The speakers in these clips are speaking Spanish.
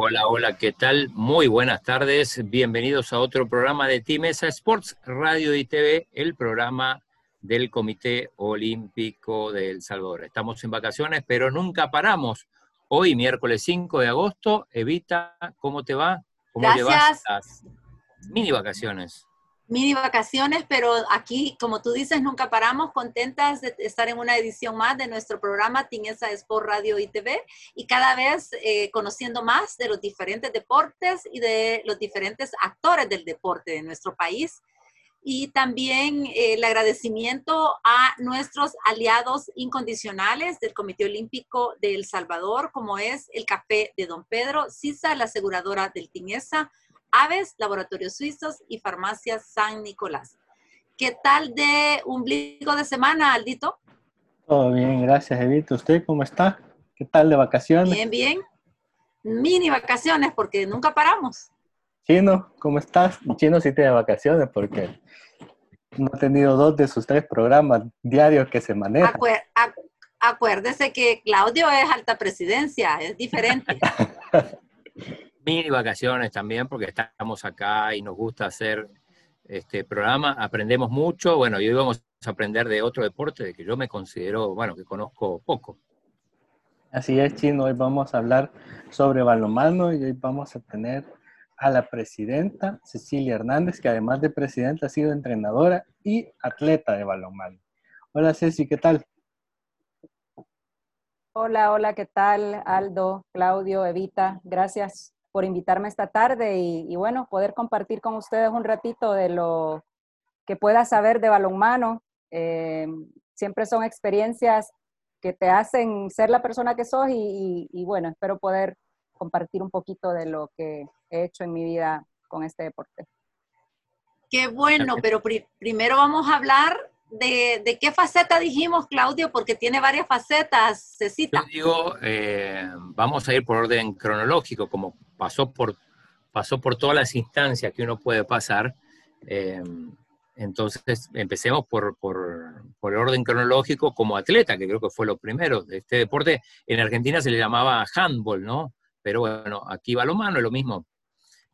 Hola, hola, ¿qué tal? Muy buenas tardes. Bienvenidos a otro programa de Team Mesa Sports, Radio y TV, el programa del Comité Olímpico de El Salvador. Estamos en vacaciones, pero nunca paramos. Hoy, miércoles 5 de agosto, Evita, ¿cómo te va? ¿Cómo Gracias. llevas las mini vacaciones? Mini vacaciones, pero aquí, como tú dices, nunca paramos, contentas de estar en una edición más de nuestro programa Tinesa Sport Radio y TV y cada vez eh, conociendo más de los diferentes deportes y de los diferentes actores del deporte de nuestro país. Y también eh, el agradecimiento a nuestros aliados incondicionales del Comité Olímpico de El Salvador, como es el Café de Don Pedro, CISA, la aseguradora del Tinesa, Aves, Laboratorios Suizos y Farmacia San Nicolás. ¿Qué tal de ombligo de semana, Aldito? Todo bien, gracias, Evita. ¿Usted cómo está? ¿Qué tal de vacaciones? Bien, bien. Mini vacaciones, porque nunca paramos. Chino, ¿cómo estás? Chino sí tiene vacaciones porque no ha tenido dos de sus tres programas diarios que se manejan. Acuer acu acuérdese que Claudio es alta presidencia, es diferente. mini vacaciones también, porque estamos acá y nos gusta hacer este programa, aprendemos mucho, bueno, y hoy vamos a aprender de otro deporte de que yo me considero, bueno, que conozco poco. Así es, Chino, hoy vamos a hablar sobre balonmano y hoy vamos a tener a la presidenta Cecilia Hernández, que además de presidenta ha sido entrenadora y atleta de balonmano. Hola Ceci, ¿qué tal? Hola, hola, ¿qué tal? Aldo, Claudio, Evita, gracias por invitarme esta tarde y, y, bueno, poder compartir con ustedes un ratito de lo que pueda saber de balonmano. Eh, siempre son experiencias que te hacen ser la persona que sos y, y, y, bueno, espero poder compartir un poquito de lo que he hecho en mi vida con este deporte. Qué bueno, pero pri primero vamos a hablar de, de, qué faceta dijimos, Claudio, porque tiene varias facetas, se cita. Yo digo, eh, vamos a ir por orden cronológico, como pasó por, pasó por todas las instancias que uno puede pasar. Eh, entonces, empecemos por, por, por, el orden cronológico como atleta, que creo que fue lo primero de este deporte. En Argentina se le llamaba handball, ¿no? Pero bueno, aquí va lo mano, es lo mismo.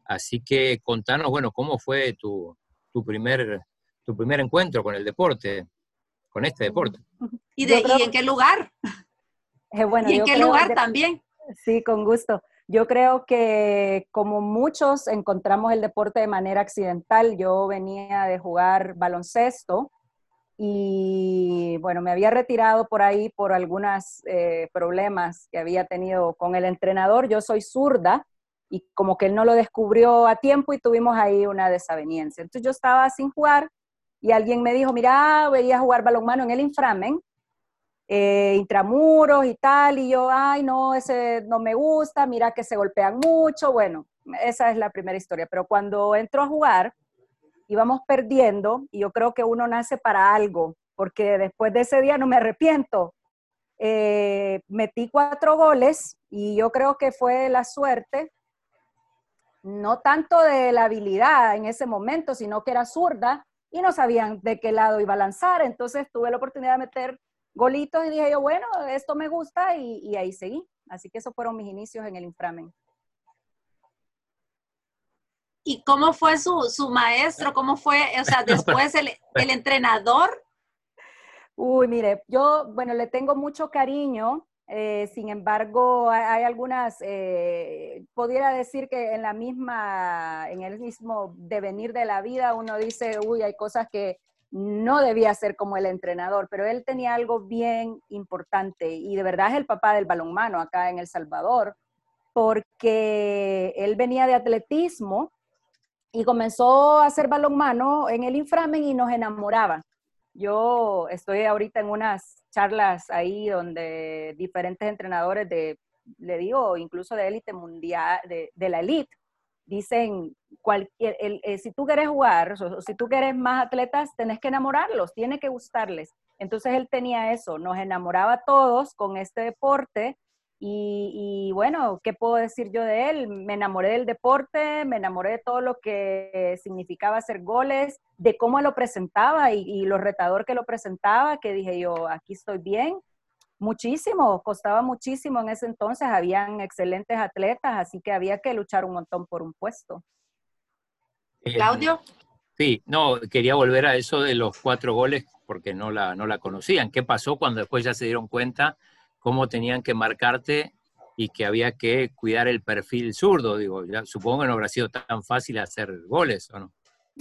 Así que contanos, bueno, ¿cómo fue tu, tu primer tu primer encuentro con el deporte, con este deporte. ¿Y, de, ¿y en qué lugar? Eh, bueno, ¿Y en qué lugar de, también? Sí, con gusto. Yo creo que como muchos encontramos el deporte de manera accidental. Yo venía de jugar baloncesto y bueno, me había retirado por ahí por algunos eh, problemas que había tenido con el entrenador. Yo soy zurda y como que él no lo descubrió a tiempo y tuvimos ahí una desaveniencia. Entonces yo estaba sin jugar y alguien me dijo, mira, veía jugar balonmano en el inframen, eh, intramuros y tal, y yo, ay, no, ese no me gusta, mira que se golpean mucho, bueno, esa es la primera historia, pero cuando entro a jugar, íbamos perdiendo, y yo creo que uno nace para algo, porque después de ese día no me arrepiento. Eh, metí cuatro goles y yo creo que fue la suerte, no tanto de la habilidad en ese momento, sino que era zurda, y no sabían de qué lado iba a lanzar. Entonces tuve la oportunidad de meter golitos y dije yo, bueno, esto me gusta y, y ahí seguí. Así que esos fueron mis inicios en el inframen. ¿Y cómo fue su, su maestro? ¿Cómo fue, o sea, después el, el entrenador? Uy, mire, yo, bueno, le tengo mucho cariño eh, sin embargo, hay, hay algunas, eh, pudiera decir que en la misma, en el mismo devenir de la vida, uno dice, uy, hay cosas que no debía hacer como el entrenador, pero él tenía algo bien importante y de verdad es el papá del balonmano acá en El Salvador, porque él venía de atletismo y comenzó a hacer balonmano en el inframen y nos enamoraba. Yo estoy ahorita en unas charlas ahí donde diferentes entrenadores de, le digo, incluso de élite mundial, de, de, la élite, dicen, cualquier, el, el, si tú quieres jugar, o si tú quieres más atletas, tenés que enamorarlos, tiene que gustarles. Entonces él tenía eso, nos enamoraba a todos con este deporte y, y, bueno, ¿qué puedo decir yo de él? Me enamoré del deporte, me enamoré de todo lo que significaba hacer goles, de cómo lo presentaba y, y lo retador que lo presentaba, que dije yo, aquí estoy bien. Muchísimo, costaba muchísimo en ese entonces, habían excelentes atletas, así que había que luchar un montón por un puesto. Claudio. Sí, no, quería volver a eso de los cuatro goles porque no la, no la conocían. ¿Qué pasó cuando después ya se dieron cuenta cómo tenían que marcarte y que había que cuidar el perfil zurdo? Digo, ya, supongo que no habrá sido tan fácil hacer goles, ¿o no?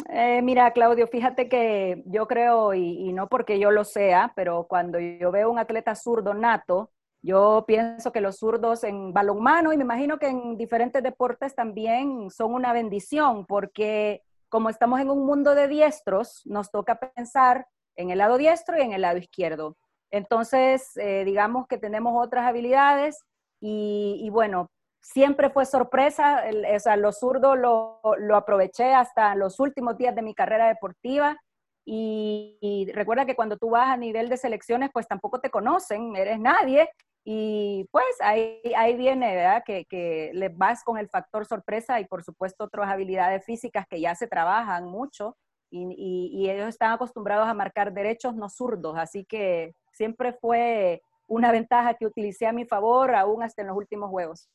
Eh, mira, Claudio, fíjate que yo creo, y, y, no porque yo lo sea, pero cuando yo veo un atleta zurdo nato, yo pienso que los zurdos en balonmano y me imagino que en diferentes deportes también son una bendición, porque como estamos en un mundo de diestros, nos toca pensar en el lado diestro y en el lado izquierdo. Entonces, eh, digamos que tenemos otras habilidades y, y bueno, siempre fue sorpresa, o sea, lo zurdo lo, aproveché hasta los últimos días de mi carrera deportiva y, recuerda que cuando tú vas a nivel de selecciones, pues tampoco te conocen, eres nadie y pues ahí, ahí viene, ¿verdad? Que, le vas con el factor sorpresa y por supuesto otras habilidades físicas que ya se trabajan mucho y, y ellos están acostumbrados a marcar derechos, no zurdos, así que siempre fue una ventaja que utilicé a mi favor, aún hasta en los últimos juegos.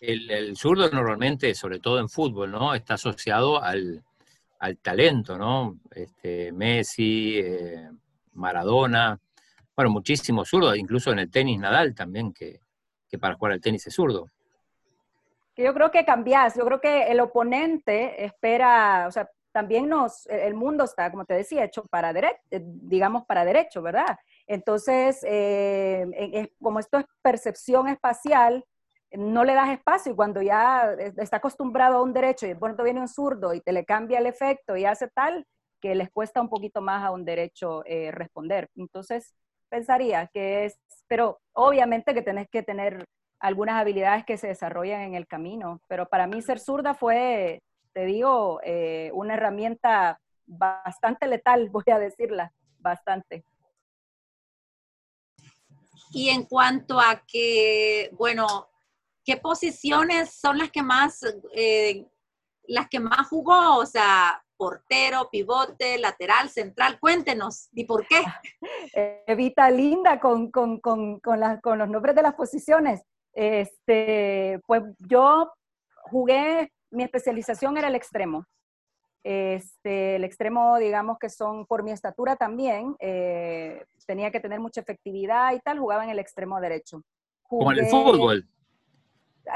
El, zurdo normalmente, sobre todo en fútbol, ¿no? Está asociado al, al talento, ¿no? Este, Messi, eh, Maradona, bueno, muchísimos zurdos, incluso en el tenis Nadal también, que, que para jugar al tenis es zurdo. Yo creo que cambias, yo creo que el oponente espera, o sea, también nos, el mundo está, como te decía, hecho para derecho, digamos para derecho, ¿verdad? Entonces, eh, como esto es percepción espacial, no le das espacio y cuando ya está acostumbrado a un derecho y de pronto viene un zurdo y te le cambia el efecto y hace tal, que les cuesta un poquito más a un derecho eh, responder. Entonces, pensaría que es, pero obviamente que tenés que tener algunas habilidades que se desarrollan en el camino, pero para mí ser zurda fue, te digo, eh, una herramienta bastante letal, voy a decirla, bastante. Y en cuanto a que, bueno, ¿qué posiciones son las que más, eh, las que más jugó? O sea, portero, pivote, lateral, central. Cuéntenos, ¿y por qué? Evita linda con, con, con, con, la, con los nombres de las posiciones. Este, pues yo jugué, mi especialización era el extremo. Este, el extremo, digamos que son por mi estatura también, eh, tenía que tener mucha efectividad y tal, jugaba en el extremo derecho. Jugué, Como en el fútbol.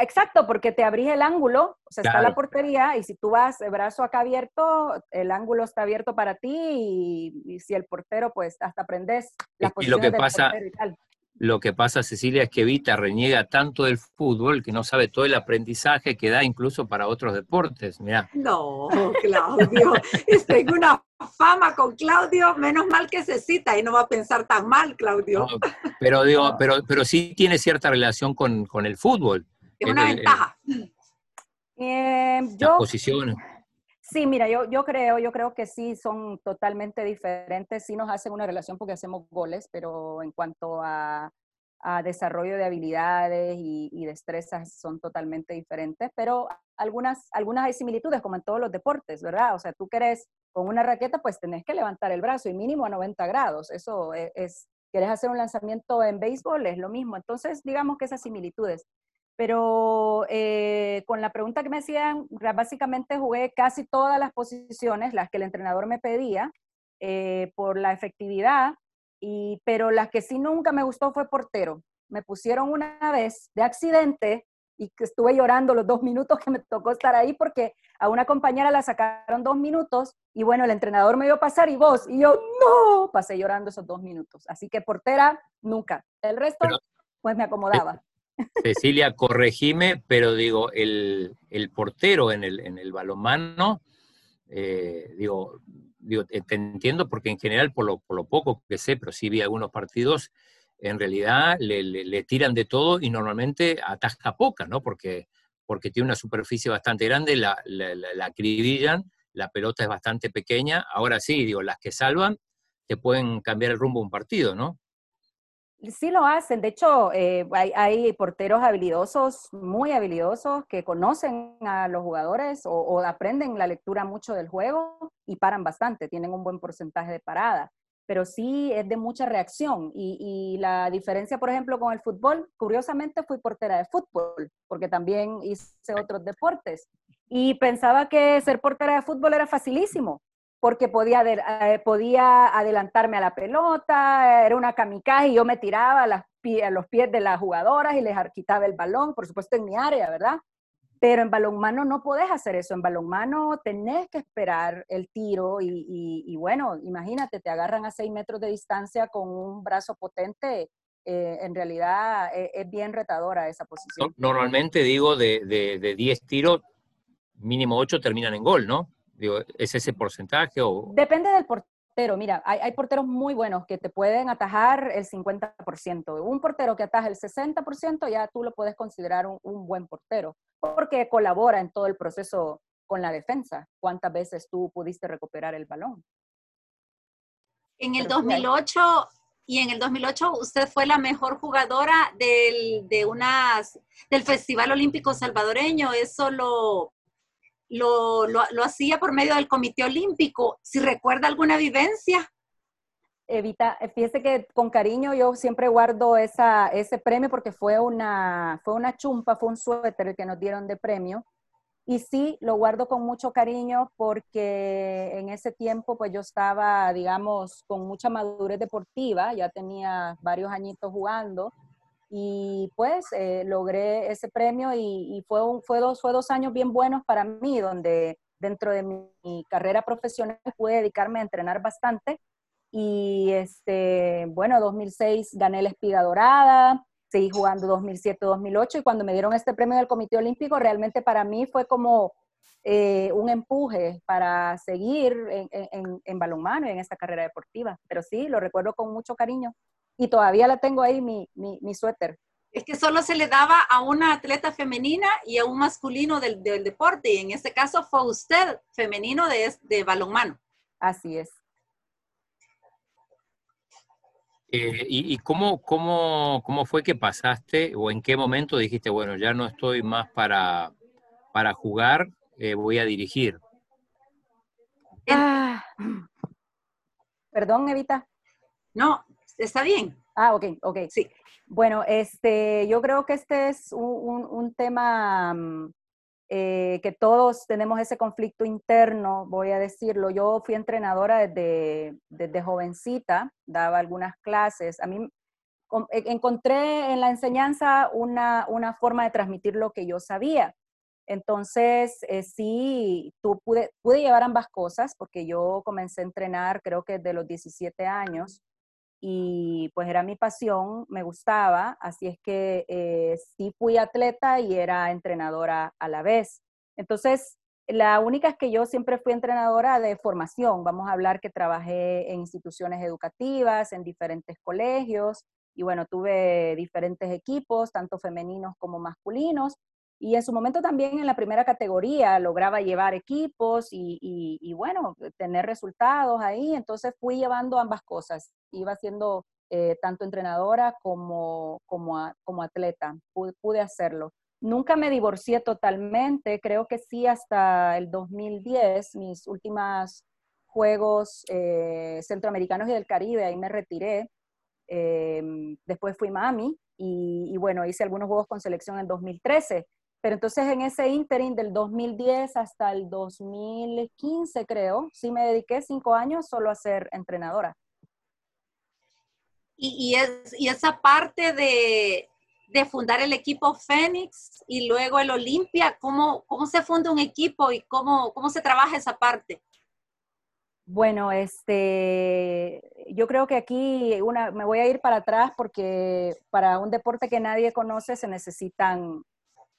Exacto, porque te abrís el ángulo, o sea, claro. está la portería y si tú vas el brazo acá abierto, el ángulo está abierto para ti y, y si el portero, pues hasta aprendes las y lo que pasa, y tal. Lo que pasa, Cecilia, es que Vita reniega tanto del fútbol que no sabe todo el aprendizaje que da incluso para otros deportes. Mirá. No, Claudio, tengo una fama con Claudio, menos mal que se cita y no va a pensar tan mal, Claudio. No, pero, digo, pero, pero sí tiene cierta relación con, con el fútbol. Es una el, ventaja. El, eh, yo, las posiciones. Sí, mira, yo, yo creo, yo creo que sí son totalmente diferentes, sí nos hacen una relación porque hacemos goles, pero en cuanto a, a desarrollo de habilidades y, y, destrezas son totalmente diferentes, pero algunas, algunas hay similitudes, como en todos los deportes, ¿verdad? O sea, tú querés con una raqueta, pues tenés que levantar el brazo y mínimo a 90 grados, eso es, es querés hacer un lanzamiento en béisbol, es lo mismo. Entonces, digamos que esas similitudes. Pero eh, con la pregunta que me hacían, básicamente jugué casi todas las posiciones, las que el entrenador me pedía, eh, por la efectividad, y, pero la que sí nunca me gustó fue portero. Me pusieron una vez de accidente y que estuve llorando los dos minutos que me tocó estar ahí porque a una compañera la sacaron dos minutos y bueno, el entrenador me dio pasar y vos, y yo no, pasé llorando esos dos minutos. Así que portera, nunca. El resto, pero, pues me acomodaba. Cecilia, corregime, pero digo, el, el portero en el, en el balonmano, eh, digo, digo, te entiendo porque en general, por lo, por lo, poco que sé, pero sí vi algunos partidos, en realidad le, le, tiran de todo y normalmente ataja poca, ¿no? Porque, porque tiene una superficie bastante grande, la, la, la, acribillan, la pelota es bastante pequeña. Ahora sí, digo, las que salvan te pueden cambiar el rumbo un partido, ¿no? Sí lo hacen, de hecho eh, hay, porteros habilidosos, muy habilidosos, que conocen a los jugadores o, aprenden la lectura mucho del juego y paran bastante, tienen un buen porcentaje de parada. pero sí es de mucha reacción. Y, la diferencia, por ejemplo, con el fútbol, curiosamente fui portera de fútbol, porque también hice otros deportes. Y pensaba que ser portera de fútbol era facilísimo, porque podía, eh, podía adelantarme a la pelota, era una kamikaze y yo me tiraba a, los pies de las jugadoras y les quitaba el balón, por supuesto en mi área, ¿verdad? Pero en balonmano no podés hacer eso. En balonmano tenés que esperar el tiro y, bueno, imagínate, te agarran a seis metros de distancia con un brazo potente. Eh, en realidad eh, es, bien retadora esa posición. Normalmente digo de 10 tiros, mínimo 8 terminan en gol, ¿no? Digo, ¿Es ese porcentaje? O... Depende del portero Mira, hay, porteros muy buenos que te pueden atajar el 50%. Un portero que ataja el 60% ya tú lo puedes considerar un, buen portero, porque colabora en todo el proceso con la defensa. ¿Cuántas veces tú pudiste recuperar el balón? En el 2008 y en el 2008 usted fue la mejor jugadora del, de unas, del Festival Olímpico Salvadoreño. Eso lo, lo, lo, hacía por medio del Comité Olímpico. Si recuerda alguna vivencia. Evita, fíjese que con cariño yo siempre guardo esa, ese premio porque fue una, fue una chumpa, fue un suéter que nos dieron de premio. Y sí, lo guardo con mucho cariño porque en ese tiempo pues yo estaba, digamos, con mucha madurez deportiva, ya tenía varios añitos jugando y pues eh, logré ese premio y, fue, un, fue, dos, fue dos años bien buenos para mí, donde dentro de mi, carrera profesional pude dedicarme a entrenar bastante. Y este, bueno, 2006 gané la espiga dorada, seguí jugando 2007-2008 y cuando me dieron este premio del Comité Olímpico, realmente para mí fue como eh, un empuje para seguir en, en, en balonmano y en esta carrera deportiva. Pero sí, lo recuerdo con mucho cariño y todavía la tengo ahí mi, mi, suéter. Es que solo se le daba a una atleta femenina y a un masculino del, del deporte, y en este caso fue usted femenino de, de balonmano. Así es. Eh, ¿Y, y cómo, cómo, cómo, fue que pasaste o en qué momento dijiste, bueno, ya no estoy más para, para jugar, eh, voy a dirigir? Ah. Perdón, Evita. No, ¿Está bien? Ah, ok, ok. Sí. Bueno, este, yo creo que este es un, un, tema mm, eh, que todos tenemos ese conflicto interno, voy a decirlo. Yo fui entrenadora desde, desde jovencita, daba algunas clases. A mí e, encontré en la enseñanza una, una forma de transmitir lo que yo sabía. Entonces, eh, sí, tú pude, pude llevar ambas cosas porque yo comencé a entrenar creo que desde los 17 años y pues era mi pasión, me gustaba, así es que eh, sí fui atleta y era entrenadora a la vez. Entonces, la única es que yo siempre fui entrenadora de formación, vamos a hablar que trabajé en instituciones educativas, en diferentes colegios, y bueno, tuve diferentes equipos, tanto femeninos como masculinos, y en su momento también en la primera categoría lograba llevar equipos y, y, bueno, tener resultados ahí. Entonces fui llevando ambas cosas. Iba siendo eh, tanto entrenadora como, como, atleta. Pude, hacerlo. Nunca me divorcié totalmente. Creo que sí hasta el 2010, mis últimos Juegos eh, Centroamericanos y del Caribe, ahí me retiré. Em, después fui mami y, y, bueno, hice algunos juegos con selección en 2013. Pero entonces en ese interim del 2010 hasta el 2015, creo, sí me dediqué cinco años solo a ser entrenadora. Y, es, y esa parte de, de, fundar el equipo Fénix y luego el Olimpia, ¿cómo, ¿cómo se funda un equipo y cómo, cómo se trabaja esa parte? Bueno, este, yo creo que aquí una, me voy a ir para atrás porque para un deporte que nadie conoce se necesitan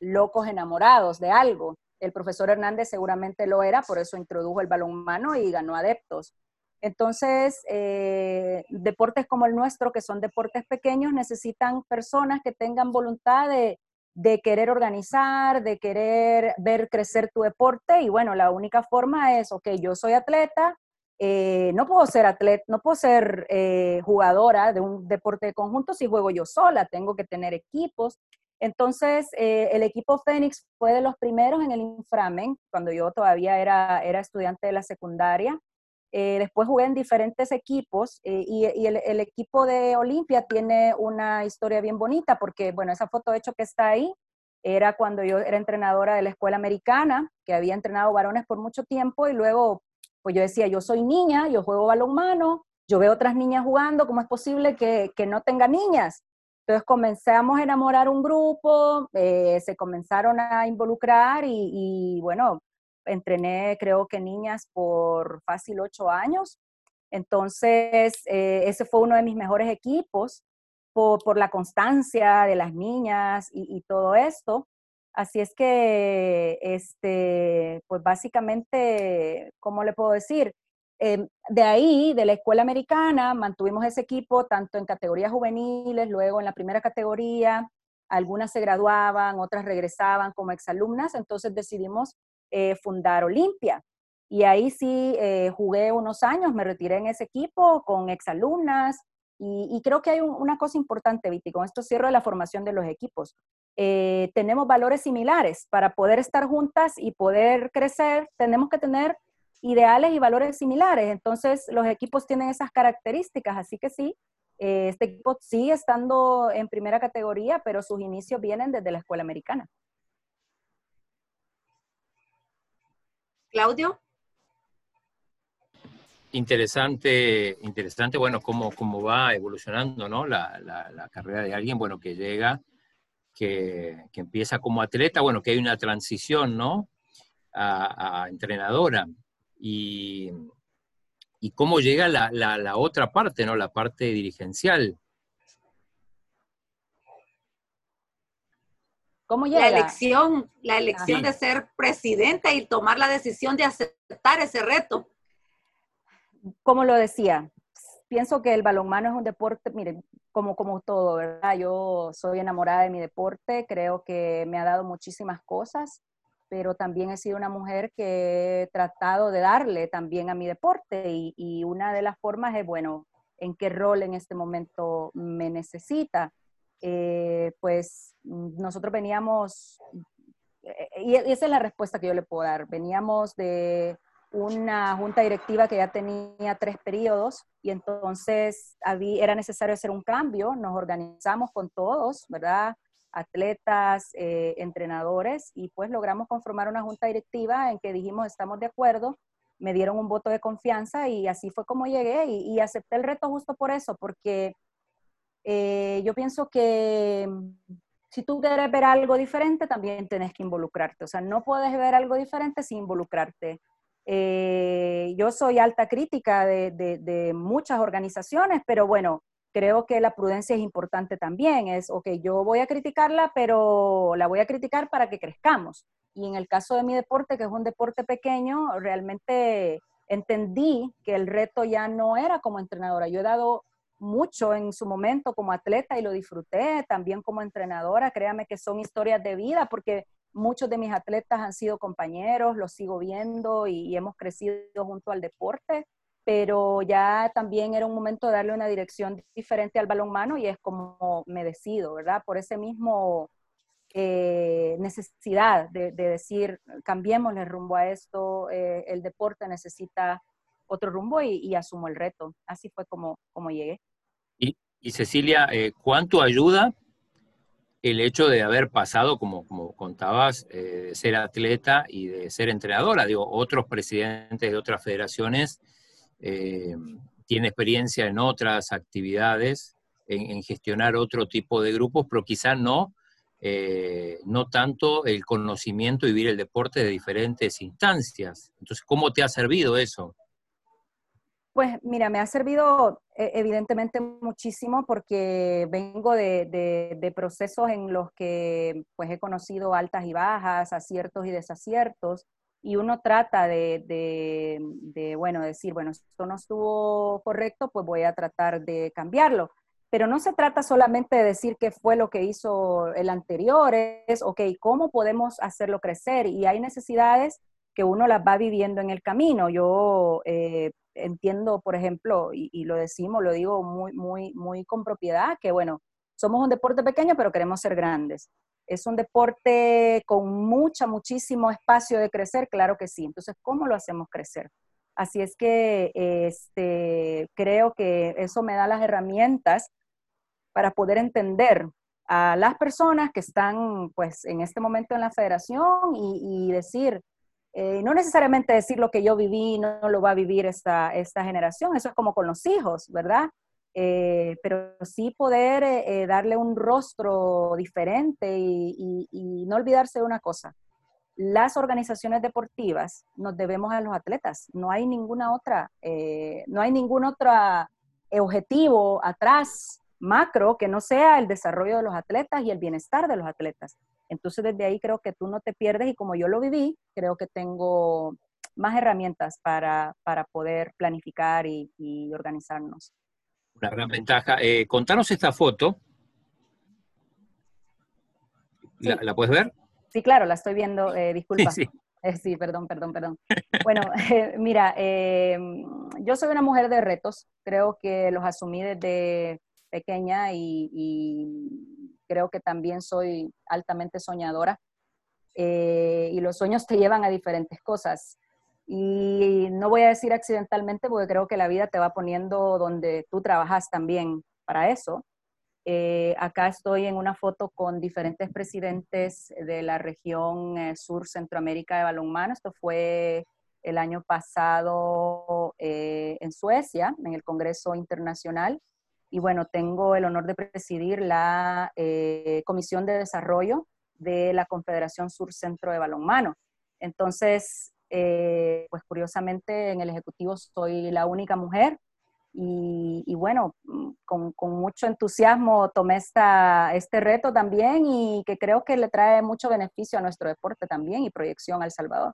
locos enamorados de algo. El profesor Hernández seguramente lo era, por eso introdujo el balonmano y ganó adeptos. Entonces, eh, deportes como el nuestro, que son deportes pequeños, necesitan personas que tengan voluntad de, querer organizar, de querer ver crecer tu deporte. Y bueno, la única forma es, ok, yo soy atleta, eh, no puedo ser atleta, no puedo ser eh, jugadora de un deporte de conjunto si juego yo sola, tengo que tener equipos. Entonces, eh, el equipo Fénix fue de los primeros en el inframen, cuando yo todavía era, era estudiante de la secundaria. Eh, después jugué en diferentes equipos eh, y, el, equipo de Olimpia tiene una historia bien bonita porque, bueno, esa foto de hecho que está ahí era cuando yo era entrenadora de la escuela americana, que había entrenado varones por mucho tiempo y luego, pues yo decía, yo soy niña, yo juego balonmano, yo veo otras niñas jugando, ¿cómo es posible que, que no tenga niñas? Entonces comenzamos a enamorar un grupo, eh, se comenzaron a involucrar y, bueno, entrené creo que niñas por fácil ocho años. Entonces, eh, ese fue uno de mis mejores equipos por, la constancia de las niñas y, todo esto. Así es que, este, pues básicamente, ¿cómo le puedo decir? Em, de ahí, de la escuela americana, mantuvimos ese equipo tanto en categorías juveniles, luego en la primera categoría, algunas se graduaban, otras regresaban como exalumnas, entonces decidimos eh, fundar Olimpia. Y ahí sí eh, jugué unos años, me retiré en ese equipo con exalumnas. Y, y creo que hay una cosa importante, Viti, con esto cierro la formación de los equipos. Eh, tenemos valores similares. Para poder estar juntas y poder crecer, tenemos que tener ideales y valores similares. Entonces, los equipos tienen esas características, así que sí, eh, este equipo sigue estando en primera categoría, pero sus inicios vienen desde la escuela americana. Claudio. Interesante, interesante, bueno, cómo, cómo va evolucionando ¿no? la, la, carrera de alguien, bueno, que llega, que, que, empieza como atleta, bueno, que hay una transición, ¿no? A, a entrenadora y, cómo llega la, otra parte, ¿no? La parte dirigencial. ¿Cómo llega? La elección, la elección de ser presidenta y tomar la decisión de aceptar ese reto. Como lo decía, pienso que el balonmano es un deporte, miren, como, como todo, ¿verdad? Yo soy enamorada de mi deporte, creo que me ha dado muchísimas cosas pero también he sido una mujer que he tratado de darle también a mi deporte y, una de las formas es, bueno, en qué rol en este momento me necesita. Eh, pues nosotros veníamos, eh, y esa es la respuesta que yo le puedo dar, veníamos de una junta directiva que ya tenía tres periodos y entonces había, era necesario hacer un cambio, nos organizamos con todos, ¿verdad? Atletas, eh, entrenadores, y pues logramos conformar una junta directiva en que dijimos estamos de acuerdo, me dieron un voto de confianza y así fue como llegué y, acepté el reto justo por eso, porque eh, yo pienso que si tú quieres ver algo diferente, también tienes que involucrarte, o sea, no puedes ver algo diferente sin involucrarte. Eh, yo soy alta crítica de, de muchas organizaciones, pero bueno, creo que la prudencia es importante también. Es, ok, yo voy a criticarla, pero la voy a criticar para que crezcamos. Y en el caso de mi deporte, que es un deporte pequeño, realmente entendí que el reto ya no era como entrenadora. Yo he dado mucho en su momento como atleta y lo disfruté, también como entrenadora. Créame que son historias de vida porque muchos de mis atletas han sido compañeros, los sigo viendo y, hemos crecido junto al deporte pero ya también era un momento de darle una dirección diferente al balonmano y es como me decido, ¿verdad? Por ese mismo eh, necesidad de, decir, cambiemos el rumbo a esto, eh, el deporte necesita otro rumbo y, asumo el reto. Así fue como, como llegué. Y, Cecilia, eh, ¿cuánto ayuda el hecho de haber pasado, como, como contabas, de ser atleta y de ser entrenadora? Digo, otros presidentes de otras federaciones eh, tiene experiencia en otras actividades, en, gestionar otro tipo de grupos, pero quizá no, eh, no tanto el conocimiento y vivir el deporte de diferentes instancias. Entonces, ¿cómo te ha servido eso? Pues mira, me ha servido eh, evidentemente muchísimo porque vengo de, de, procesos en los que pues he conocido altas y bajas, aciertos y desaciertos, y uno trata de, bueno, decir, bueno, esto no estuvo correcto, pues voy a tratar de cambiarlo. Pero no se trata solamente de decir qué fue lo que hizo el anterior, es, ok, ¿cómo podemos hacerlo crecer? Y hay necesidades que uno las va viviendo en el camino. Yo eh, entiendo, por ejemplo, y, y, lo decimos, lo digo muy, muy, muy con propiedad, que bueno, somos un deporte pequeño, pero queremos ser grandes. ¿Es un deporte con mucha, muchísimo espacio de crecer? Claro que sí. Entonces, ¿cómo lo hacemos crecer? Así es que este, creo que eso me da las herramientas para poder entender a las personas que están pues en este momento en la federación y, decir, eh, no necesariamente decir lo que yo viví, no, lo va a vivir esta, esta generación, eso es como con los hijos, ¿verdad? Eh, pero sí poder eh, darle un rostro diferente y, y, no olvidarse de una cosa, las organizaciones deportivas nos debemos a los atletas. No hay ninguna otra, eh, no hay ningún otro objetivo atrás macro que no sea el desarrollo de los atletas y el bienestar de los atletas. Entonces desde ahí creo que tú no te pierdes y como yo lo viví, creo que tengo más herramientas para, poder planificar y, organizarnos. Una gran ventaja. Eh, contanos esta foto. ¿La puedes ver? Sí, claro, la estoy viendo, eh, disculpa. Sí, eh, sí. perdón, perdón, perdón. Bueno, eh, mira, yo soy una mujer de retos, creo que los asumí desde pequeña y, creo que también soy altamente soñadora y los sueños te llevan a diferentes cosas. Y no voy a decir accidentalmente porque creo que la vida te va poniendo donde tú trabajas también para eso. Eh, acá estoy en una foto con diferentes presidentes de la región eh, sur Centroamérica de balonmano. Esto fue el año pasado eh, en Suecia, en el Congreso Internacional. Y bueno, tengo el honor de presidir la Comisión de Desarrollo de la Confederación Sur Centro de Balonmano. Entonces, pues curiosamente en el Ejecutivo soy la única mujer y, bueno, mm, con, mucho entusiasmo tomé esta, este reto también y que creo que le trae mucho beneficio a nuestro deporte también y proyección al Salvador.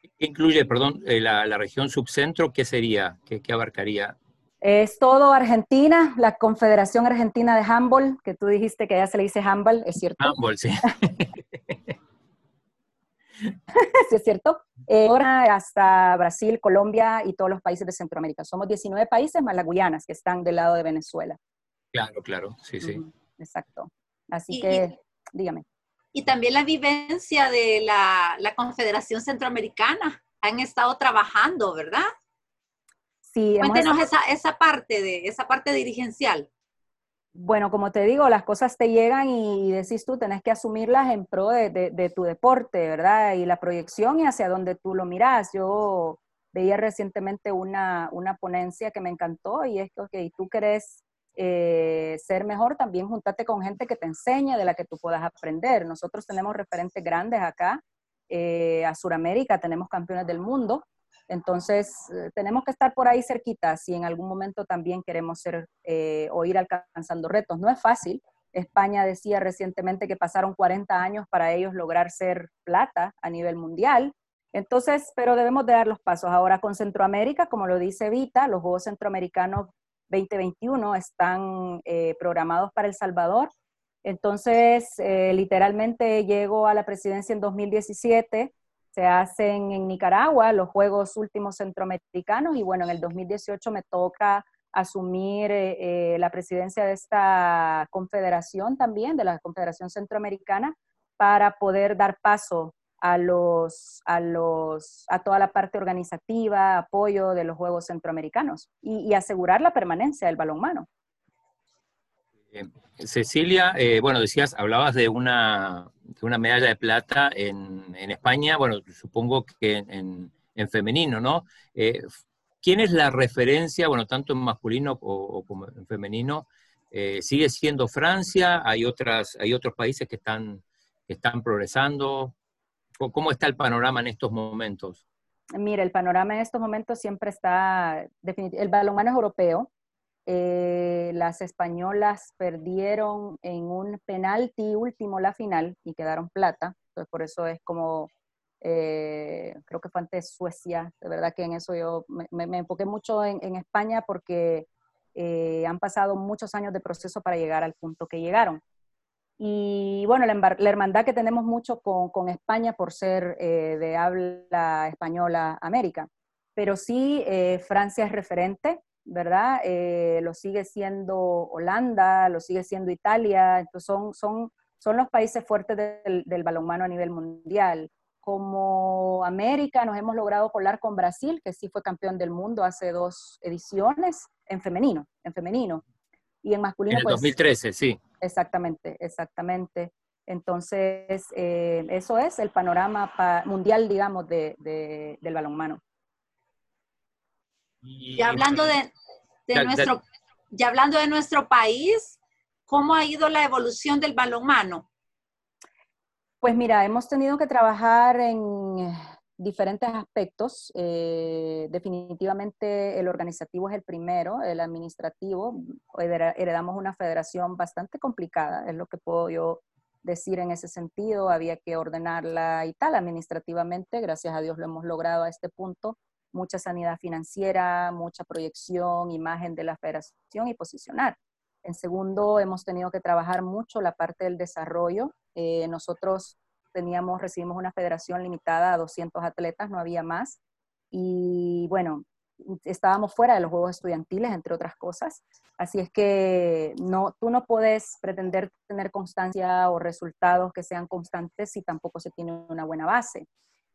¿Qué incluye, perdón, eh, la, región subcentro? ¿Qué sería? ¿Qué, ¿Qué, abarcaría? Es todo Argentina, la Confederación Argentina de Handball, que tú dijiste que ya se le dice handball, ¿es cierto? Handball, sí. sí, es cierto. Eh, ahora hasta Brasil, Colombia y todos los países de Centroamérica. Somos 19 países más las Guyanas, que están del lado de Venezuela. Claro, claro, sí, sí. exacto. Así que, dígame. Y también la vivencia de la, la Confederación Centroamericana. Han estado trabajando, ¿verdad? Sí. Cuéntenos esa, esa parte de esa parte dirigencial bueno, como te digo, las cosas te llegan y, decís tú, tenés que asumirlas en pro de, tu deporte, ¿verdad? Y la proyección y hacia donde tú lo miras. Yo veía recientemente una, ponencia que me encantó y es que, ok, tú querés eh, ser mejor, también juntate con gente que te enseñe, de la que tú puedas aprender. Nosotros tenemos referentes grandes acá, eh, a Sudamérica tenemos campeones del mundo, entonces, eh, tenemos que estar por ahí cerquita si en algún momento también queremos ser eh, o ir alcanzando retos. No es fácil. España decía recientemente que pasaron 40 años para ellos lograr ser plata a nivel mundial. Entonces, pero debemos de dar los pasos. Ahora con Centroamérica, como lo dice Vita, los Juegos Centroamericanos 2021 están eh, programados para El Salvador. Entonces, literalmente llego a la presidencia en 2017 se hacen en Nicaragua los Juegos Últimos Centroamericanos y bueno, en el 2018 me toca asumir eh, eh, la presidencia de esta confederación también, de la Confederación Centroamericana, para poder dar paso a, los, a, los, a toda la parte organizativa, apoyo de los Juegos Centroamericanos y, asegurar la permanencia del balonmano. Cecilia, eh, bueno, decías, hablabas de una, una medalla de plata en, España, bueno, supongo que en, femenino, ¿no? Eh, ¿Quién es la referencia, bueno, tanto en masculino o, como en femenino? Eh, ¿Sigue siendo Francia? ¿Hay, otras, ¿Hay otros países que están, están progresando? ¿Cómo está el panorama en estos momentos? Mira, el panorama en estos momentos siempre está, el balonmano es europeo, eh, las españolas perdieron en un penalti último la final y quedaron plata. Entonces, por eso es como, eh, creo que fue ante Suecia. De verdad que en eso yo me, enfoqué mucho en, España porque eh, han pasado muchos años de proceso para llegar al punto que llegaron. Y bueno, la, hermandad que tenemos mucho con, con España por ser de habla española América. Pero sí, Francia es referente. ¿Verdad? Eh, lo sigue siendo Holanda, lo sigue siendo Italia, entonces son, son, son los países fuertes del, balonmano a nivel mundial. como América nos hemos logrado colar con Brasil, que sí fue campeón del mundo hace dos ediciones, en femenino, en femenino. Y en masculino, en el 2013, pues, sí. Exactamente, exactamente. Entonces, eh, eso es el panorama mundial, digamos, de, del balonmano. Y hablando de, nuestro, ya hablando de nuestro país, ¿cómo ha ido la evolución del balonmano? Pues mira, hemos tenido que trabajar en diferentes aspectos. Eh, definitivamente el organizativo es el primero, el administrativo. Heredamos una federación bastante complicada, es lo que puedo yo decir en ese sentido. Había que ordenarla y tal administrativamente. Gracias a Dios lo hemos logrado a este punto. Mucha sanidad financiera, mucha proyección, imagen de la federación y posicionar. En segundo, hemos tenido que trabajar mucho la parte del desarrollo. Eh, nosotros teníamos, recibimos una federación limitada a 200 atletas, no había más. Y bueno, estábamos fuera de los Juegos Estudiantiles, entre otras cosas. Así es que no, tú no puedes pretender tener constancia o resultados que sean constantes si tampoco se tiene una buena base.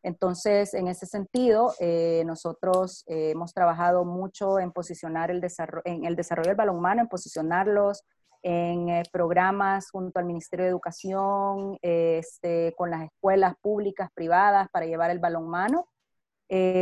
Entonces, en ese sentido, eh, nosotros eh, hemos trabajado mucho en posicionar el desarrollo, en el desarrollo del balonmano, en posicionarlos en eh, programas junto al Ministerio de Educación, este, con las escuelas públicas, privadas, para llevar el balonmano.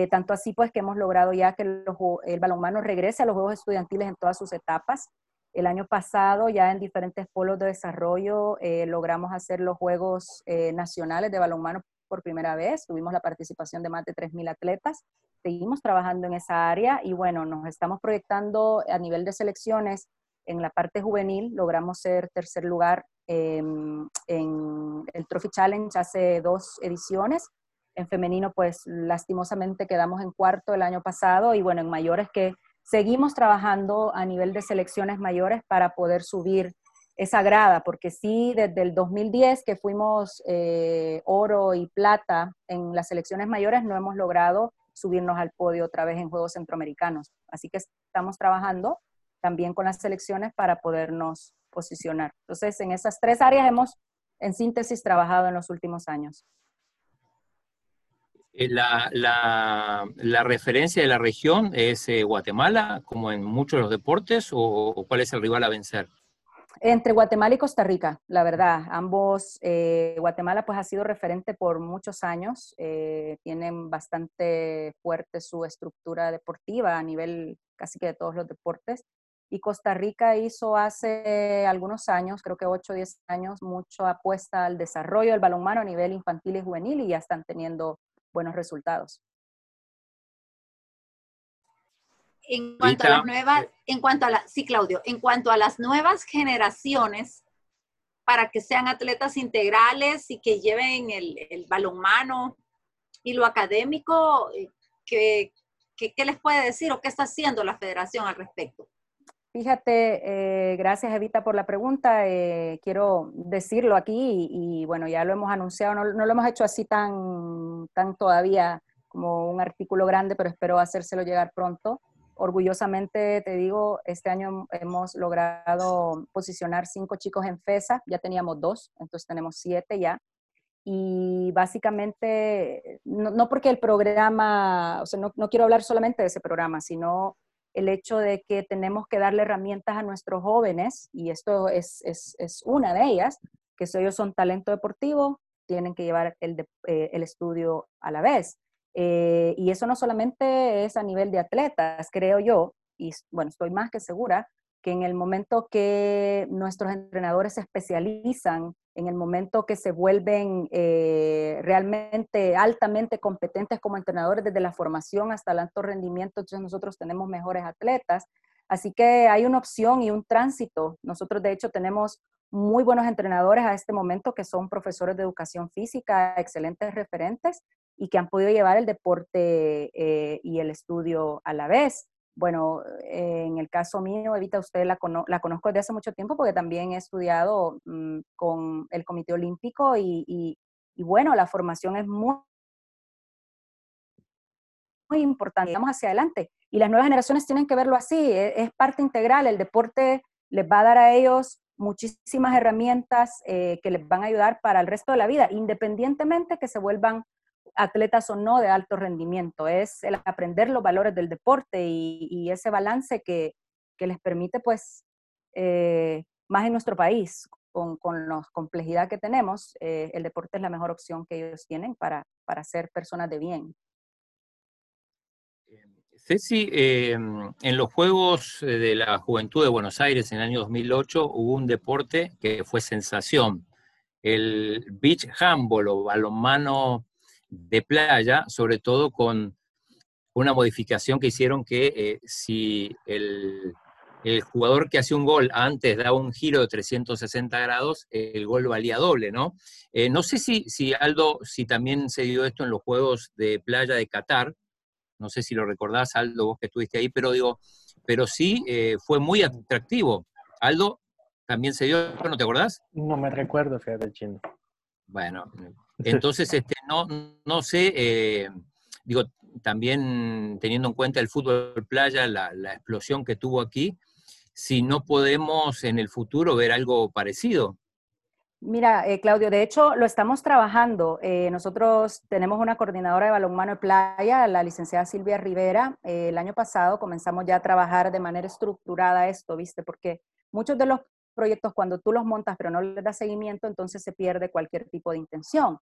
tanto así, pues, que hemos logrado ya que el balonmano regrese a los Juegos Estudiantiles en todas sus etapas. El año pasado, ya en diferentes polos de desarrollo, logramos hacer los Juegos Nacionales de Balonmano por primera vez, tuvimos la participación de más de 3.000 atletas, seguimos trabajando en esa área y bueno, nos estamos proyectando a nivel de selecciones en la parte juvenil, logramos ser tercer lugar em, en el Trophy Challenge hace dos ediciones. En femenino, pues lastimosamente quedamos en cuarto el año pasado y bueno, en mayores que seguimos trabajando a nivel de selecciones mayores para poder subir esa grada, porque sí, desde el 2010 que fuimos eh, oro y plata en las selecciones mayores, no hemos logrado subirnos al podio otra vez en Juegos Centroamericanos. Así que estamos trabajando también con las selecciones para podernos posicionar. Entonces, en esas tres áreas hemos, en síntesis, trabajado en los últimos años. Eh, la, la, referencia de la región es eh, Guatemala, como en muchos de los deportes, o cuál es el rival a vencer? Entre Guatemala y Costa Rica, la verdad, ambos, eh, Guatemala pues ha sido referente por muchos años, eh, tienen bastante fuerte su estructura deportiva a nivel casi que de todos los deportes, y Costa Rica hizo hace algunos años, creo que 8 o 10 años, mucho apuesta al desarrollo del balonmano a nivel infantil y juvenil y ya están teniendo buenos resultados. En cuanto a las nuevas, en cuanto a la, sí, Claudio, en cuanto a las nuevas generaciones, para que sean atletas integrales y que lleven el, el balonmano y lo académico, eh, ¿qué, ¿qué, les puede decir o qué está haciendo la federación al respecto? Fíjate, eh, gracias Evita por la pregunta. Eh, quiero decirlo aquí y, bueno, ya lo hemos anunciado, no, no, lo hemos hecho así tan, tan todavía como un artículo grande, pero espero hacérselo llegar pronto orgullosamente te digo, este año hemos logrado posicionar cinco chicos en FESA, ya teníamos dos, entonces tenemos siete ya. Y básicamente, no, porque el programa, o sea, no, quiero hablar solamente de ese programa, sino el hecho de que tenemos que darle herramientas a nuestros jóvenes, y esto es, es, es una de ellas, que si ellos son talento deportivo, tienen que llevar el, eh, el estudio a la vez. Eh, y eso no solamente es a nivel de atletas, creo yo, y bueno, estoy más que segura que en el momento que nuestros entrenadores se especializan, en el momento que se vuelven eh, realmente altamente competentes como entrenadores desde la formación hasta el alto rendimiento, entonces nosotros tenemos mejores atletas. Así que hay una opción y un tránsito. Nosotros de hecho tenemos muy buenos entrenadores a este momento que son profesores de educación física, excelentes referentes y que han podido llevar el deporte eh, y el estudio a la vez. Bueno, en el caso mío, Evita, usted la, la conozco desde hace mucho tiempo porque también he estudiado mm, con el Comité Olímpico y, y, bueno, la formación es muy, muy importante. Vamos hacia adelante. Y las nuevas generaciones tienen que verlo así, e, es, parte integral. El deporte les va a dar a ellos muchísimas herramientas eh, que les van a ayudar para el resto de la vida, independientemente que se vuelvan atletas o no de alto rendimiento, es el aprender los valores del deporte y, ese balance que, les permite, pues, eh, más en nuestro país, con, la complejidad que tenemos, eh, el deporte es la mejor opción que ellos tienen para, para ser personas de bien. Ceci, em, en los Juegos de la Juventud de Buenos Aires en el año 2008 hubo un deporte que fue sensación, el beach handball o balonmano de playa, sobre todo con una modificación que hicieron que eh, si el, jugador que hacía un gol antes daba un giro de 360 grados, el gol valía doble, ¿no? Eh, no sé si, Aldo, si también se dio esto en los Juegos de Playa de Qatar, no sé si lo recordás, Aldo, vos que estuviste ahí, pero digo, pero sí eh, fue muy atractivo. Aldo, ¿también se dio, no te acordás? No me recuerdo, fíjate, chino. Bueno, entonces, este, no, no sé, eh, digo, también teniendo en cuenta el fútbol playa, la, explosión que tuvo aquí, si no podemos en el futuro ver algo parecido. Mira, eh, Claudio, de hecho lo estamos trabajando. Eh, nosotros tenemos una coordinadora de balonmano de playa, la licenciada Silvia Rivera. el año pasado comenzamos ya a trabajar de manera estructurada esto, ¿viste? Porque muchos de los proyectos cuando tú los montas pero no les das seguimiento, entonces se pierde cualquier tipo de intención.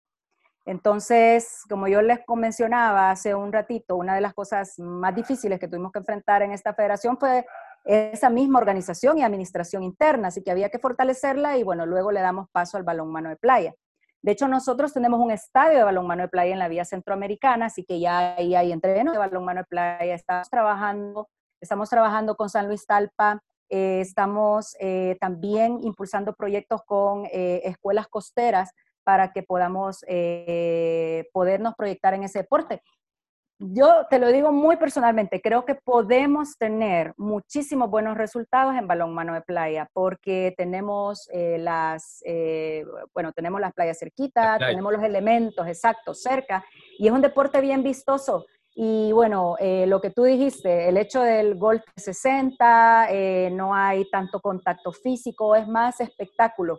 Entonces, como yo les mencionaba hace un ratito, una de las cosas más difíciles que tuvimos que enfrentar en esta federación fue esa misma organización y administración interna, así que había que fortalecerla y bueno, luego le damos paso al balonmano de playa. De hecho, nosotros tenemos un estadio de balonmano de playa en la vía centroamericana, así que ya ahí hay entreno de balonmano de playa. Estamos trabajando, estamos trabajando con San Luis Talpa, eh, estamos eh, también impulsando proyectos con eh, escuelas costeras para que podamos podernos proyectar en ese deporte. Yo te lo digo muy personalmente, creo que podemos tener muchísimos buenos resultados en balonmano de playa porque tenemos las, bueno, tenemos las playas cerquitas, tenemos los elementos exactos cerca y es un deporte bien vistoso. Y bueno, eh, lo que tú dijiste, el hecho del golf 60, eh, no hay tanto contacto físico, es más espectáculo.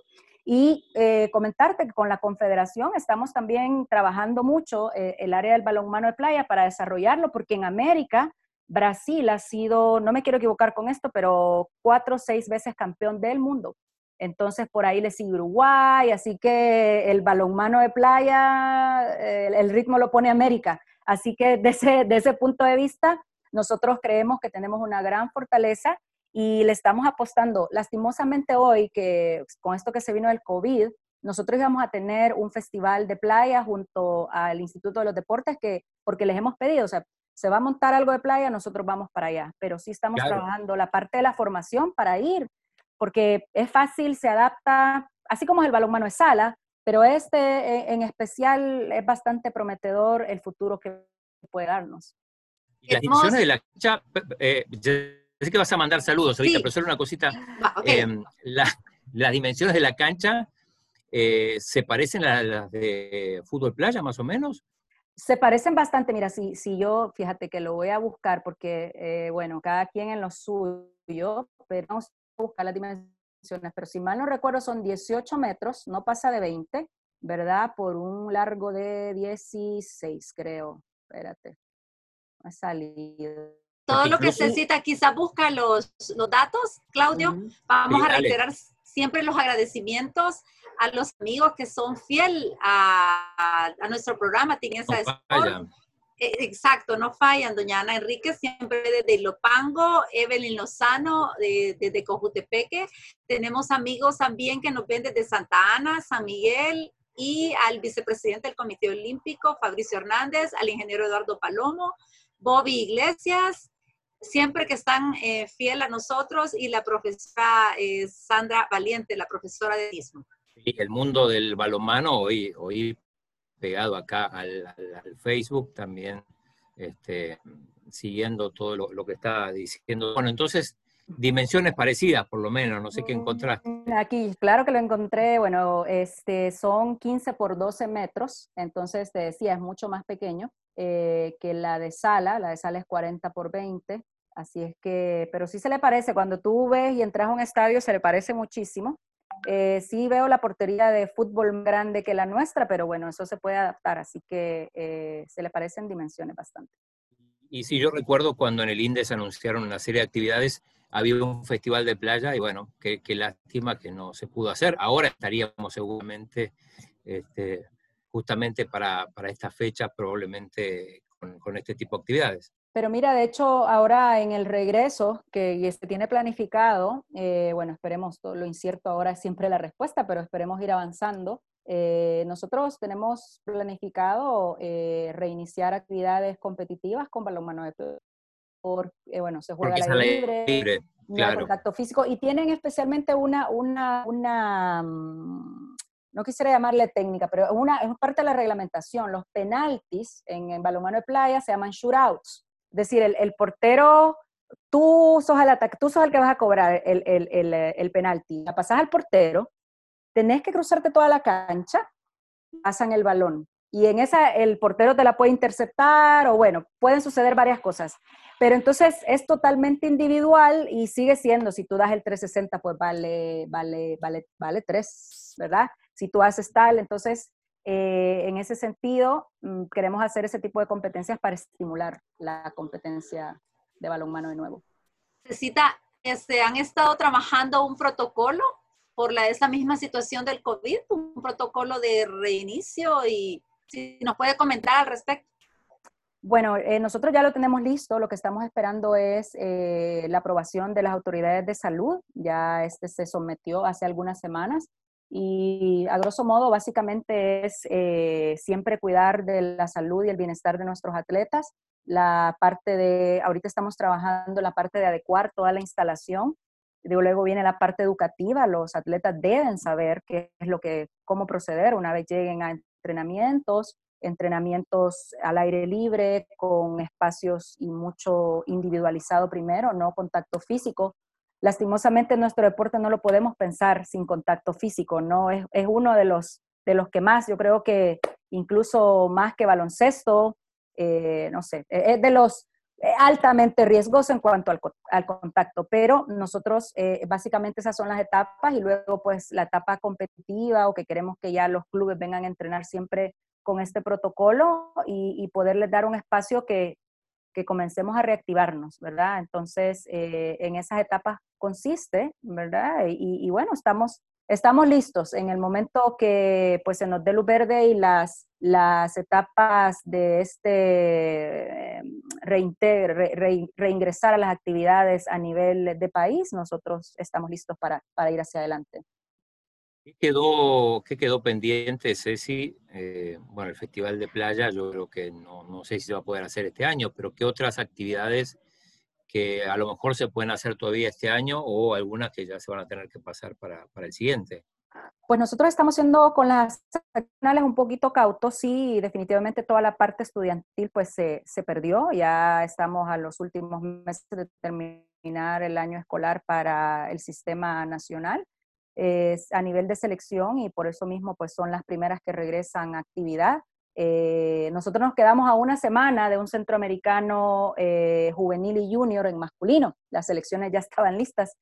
Y eh, comentarte que con la Confederación estamos también trabajando mucho el área del balonmano de playa para desarrollarlo, porque en América, Brasil ha sido, no me quiero equivocar con esto, pero cuatro o seis veces campeón del mundo. Entonces por ahí le sigue Uruguay, así que el balonmano de playa, el ritmo lo pone América. Así que desde ese, punto de vista, nosotros creemos que tenemos una gran fortaleza y le estamos apostando. Lastimosamente hoy, que con esto que se vino del COVID, nosotros íbamos a tener un festival de playa junto al Instituto de los Deportes, que, porque les hemos pedido, o sea, se va a montar algo de playa, nosotros vamos para allá, pero sí estamos trabajando la parte de la formación para ir, porque es fácil, se adapta, así como el balonmano es sala, pero este eh, en especial es bastante prometedor el futuro que puede darnos. Y las dimensiones de la cancha, eh, sé que vas a mandar saludos ahorita, pero solo una cosita. Em, las dimensiones de la cancha eh, se parecen a las de fútbol playa, más o menos. Se parecen bastante, mira, si, si yo, fíjate que lo voy a buscar porque, bueno, cada quien en lo suyo, pero vamos a buscar las dimensiones pero si mal no recuerdo son 18 metros, no pasa de 20, ¿verdad? Por un largo de 16, creo. Espérate, ha salido. Todo lo que se necesita, quizá busca los, los datos, Claudio. Vamos a reiterar siempre los agradecimientos a los amigos que son fiel a, a, nuestro programa, tienen esa eh, exacto, no fallan, doña Ana Enrique, siempre desde Lopango, Evelyn Lozano, desde Cojutepeque. Tenemos amigos también que nos ven desde Santa Ana, San Miguel, y al vicepresidente del Comité Olímpico, Fabricio Hernández, al ingeniero Eduardo Palomo, Bobby Iglesias, siempre que están eh, fiel a nosotros, y la profesora eh, Sandra Valiente, la profesora de mismo. Y el mundo del balonmano hoy, hoy pegado acá al, Facebook también, este, siguiendo todo lo, que está diciendo. Bueno, entonces, dimensiones parecidas, por lo menos, no sé qué encontraste. Mm, aquí, claro que lo encontré, bueno, este, son 15 por 12 metros, entonces te decía, es mucho más pequeño eh, que la de sala, la de sala es 40 por 20, así es que, pero sí se le parece, cuando tú ves y entras a un estadio, se le parece muchísimo. Eh, sí veo la portería de fútbol grande que la nuestra, pero bueno, eso se puede adaptar, así que eh, se le parecen dimensiones bastante. Y sí, yo recuerdo cuando en el INDES anunciaron una serie de actividades, había un festival de playa y bueno, qué, lástima que no se pudo hacer. Ahora estaríamos seguramente, este, justamente para, para esta fecha, probablemente con, este tipo de actividades. Pero mira, de hecho, ahora en el regreso que se tiene planificado, eh, bueno, esperemos, lo incierto ahora es siempre la respuesta, pero esperemos ir avanzando. Eh, nosotros tenemos planificado eh, reiniciar actividades competitivas con balonmano de por, bueno, se juega al aire libre, claro. contacto físico, y tienen especialmente una, una, una mm, no quisiera llamarle técnica, pero una, es parte de la reglamentación. Los penaltis en, balonmano de playa se llaman shootouts. Es decir, el, portero, tú sos, el tú sos el que vas a cobrar el, el, el penalti. La pasas al portero, tenés que cruzarte toda la cancha, pasan el balón. Y en esa el portero te la puede interceptar o bueno, pueden suceder varias cosas. Pero entonces es totalmente individual y sigue siendo, si tú das el 360, pues vale, vale, vale, vale 3, ¿verdad? Si tú haces tal, entonces eh, en ese sentido mm, queremos hacer ese tipo de competencias para estimular la competencia de balonmano de nuevo. Necesita, este, ¿han estado trabajando un protocolo por la, esa misma situación del COVID, un protocolo de reinicio y si nos puede comentar al respecto? Bueno, eh, nosotros ya lo tenemos listo. Lo que estamos esperando es eh, la aprobación de las autoridades de salud. Ya este se sometió hace algunas semanas. Y a grosso modo, básicamente es eh, siempre cuidar de la salud y el bienestar de nuestros atletas. La parte de, ahorita estamos trabajando la parte de adecuar toda la instalación. Luego viene la parte educativa. Los atletas deben saber qué es lo que, cómo proceder una vez lleguen a entrenamientos, entrenamientos al aire libre, con espacios y mucho individualizado primero, no contacto físico. Lastimosamente nuestro deporte no lo podemos pensar sin contacto físico, no es, es uno de los, de los que más, yo creo que incluso más que baloncesto, eh, no sé, e, es de los altamente riesgosos en cuanto al, al contacto, pero nosotros eh, básicamente esas son las etapas y luego pues la etapa competitiva o que queremos que ya los clubes vengan a entrenar siempre con este protocolo y, poderles dar un espacio que, que, comencemos a reactivarnos, ¿verdad? Entonces, eh, en esas etapas consiste, ¿verdad? Y, bueno, estamos, estamos listos en el momento que pues se nos dé luz verde y las, las etapas de este reingresar a las actividades a nivel de país, nosotros estamos listos para, para ir hacia adelante. ¿Qué quedó, qué quedó pendiente, Ceci? Eh, bueno, el Festival de Playa, yo creo que no, no, sé si se va a poder hacer este año, pero ¿qué otras actividades que a lo mejor se pueden hacer todavía este año o algunas que ya se van a tener que pasar para, para el siguiente? Pues nosotros estamos siendo con las nacionales un poquito cautos, sí, definitivamente toda la parte estudiantil pues se, se perdió, ya estamos a los últimos meses de terminar el año escolar para el sistema nacional a nivel de selección y por eso mismo pues son las primeras que regresan a actividad. Eh, nosotros nos quedamos a una semana de un centroamericano eh, juvenil y junior en masculino. Las selecciones ya estaban listas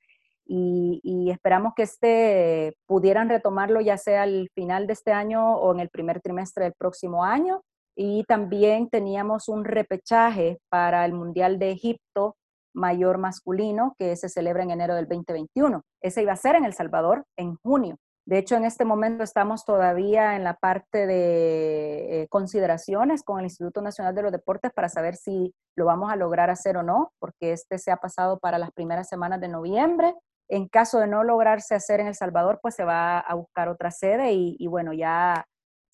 y, esperamos que este pudieran retomarlo ya sea al final de este año o en el primer trimestre del próximo año. Y también teníamos un repechaje para el Mundial de Egipto mayor masculino que se celebra en enero del 2021. Ese iba a ser en El Salvador en junio. De hecho, en este momento estamos todavía en la parte de eh, consideraciones con el Instituto Nacional de los Deportes para saber si lo vamos a lograr hacer o no, porque este se ha pasado para las primeras semanas de noviembre. En caso de no lograrse hacer en El Salvador, pues se va a buscar otra sede y, y bueno, ya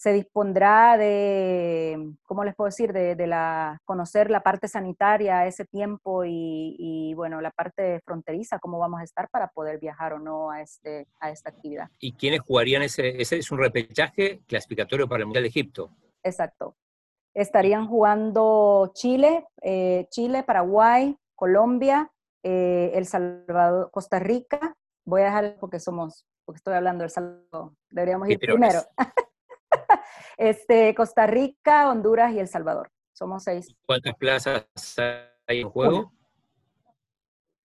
se dispondrá de, ¿cómo les puedo decir?, de, la, conocer la parte sanitaria a ese tiempo y, bueno, la parte fronteriza, cómo vamos a estar para poder viajar o no a, este, a esta actividad. ¿Y quiénes jugarían ese? Ese es un repechaje clasificatorio para el Mundial de Egipto. Exacto. Estarían jugando Chile, eh, Chile, Paraguay, Colombia, eh, El Salvador, Costa Rica. Voy a dejar porque somos, porque estoy hablando del Salvador. Deberíamos ir primero. este, Costa Rica, Honduras y El Salvador. Somos seis. ¿Cuántas plazas hay en juego?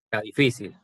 Está difícil.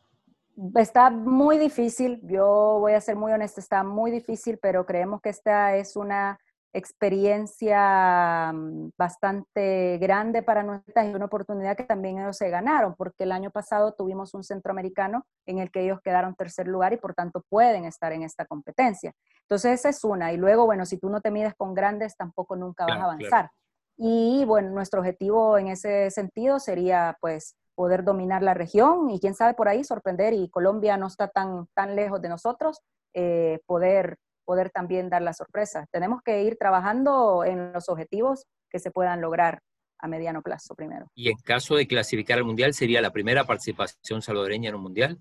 Está muy difícil, yo voy a ser muy honesta, está muy difícil, pero creemos que esta es una experiencia mm, bastante grande para nosotros y una oportunidad que también ellos se ganaron, porque el año pasado tuvimos un centroamericano en el que ellos quedaron tercer lugar y por tanto pueden estar en esta competencia. Entonces esa es una. Y luego, bueno, si tú no te mides con grandes, tampoco nunca vas a avanzar. Y bueno, nuestro objetivo en ese sentido sería pues poder dominar la región y quién sabe por ahí sorprender y Colombia no está tan, tan lejos de nosotros, eh, poder, poder también dar la sorpresa. Tenemos que ir trabajando en los objetivos que se puedan lograr a mediano plazo primero. Y en caso de clasificar al Mundial, ¿sería la primera participación salvadoreña en un Mundial?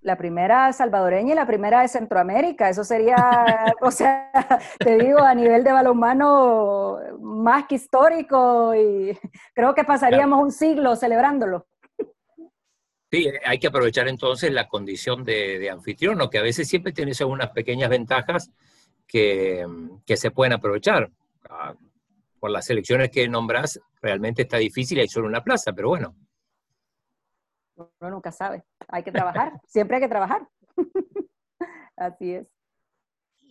La primera salvadoreña y la primera de Centroamérica, eso sería, o sea, te digo, a nivel de balonmano más que histórico y creo que pasaríamos un siglo celebrándolo. Sí, hay que aprovechar entonces la condición de, anfitrión, que a veces siempre tienes algunas pequeñas ventajas que, se pueden aprovechar. Ah, por las elecciones que nombras, realmente está difícil, hay solo una plaza, pero bueno. Uno nunca sabe, hay que trabajar, siempre hay que trabajar. Así es.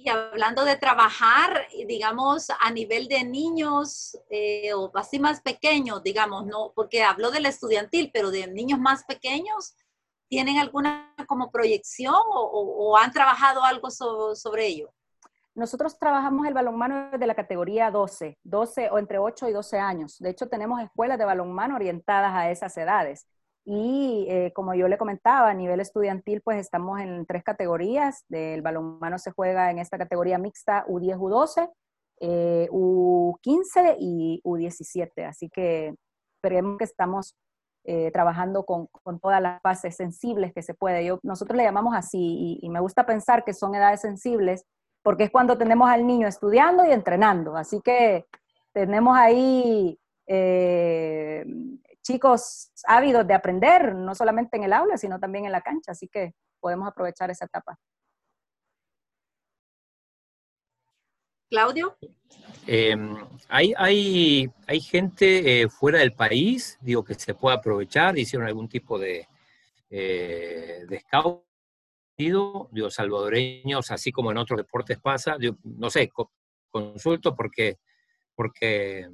Y hablando de trabajar, digamos, a nivel de niños eh, o así más pequeños, digamos, no, porque hablo del estudiantil, pero de niños más pequeños, ¿tienen alguna como proyección o, han trabajado algo sobre ello? Nosotros trabajamos el balonmano de la categoría 12, 12 o entre 8 y 12 años. De hecho, tenemos escuelas de balonmano orientadas a esas edades. Y eh, como yo le comentaba, a nivel estudiantil, pues estamos en tres categorías. El balonmano se juega en esta categoría mixta U10, U12, eh, U15 y U17. Así que esperemos que estamos eh, trabajando con, con, todas las fases sensibles que se puede. Nosotros le llamamos así y, y, me gusta pensar que son edades sensibles porque es cuando tenemos al niño estudiando y entrenando. Así que tenemos ahí chicos ávidos de aprender, no solamente en el aula, sino también en la cancha, así que podemos aprovechar esa etapa. Claudio. Em, ¿hay, hay, hay, gente eh, fuera del país, digo, que se puede aprovechar, hicieron algún tipo de, eh, de scout, digo, salvadoreños, así como en otros deportes pasa, no sé, consulto porque, porque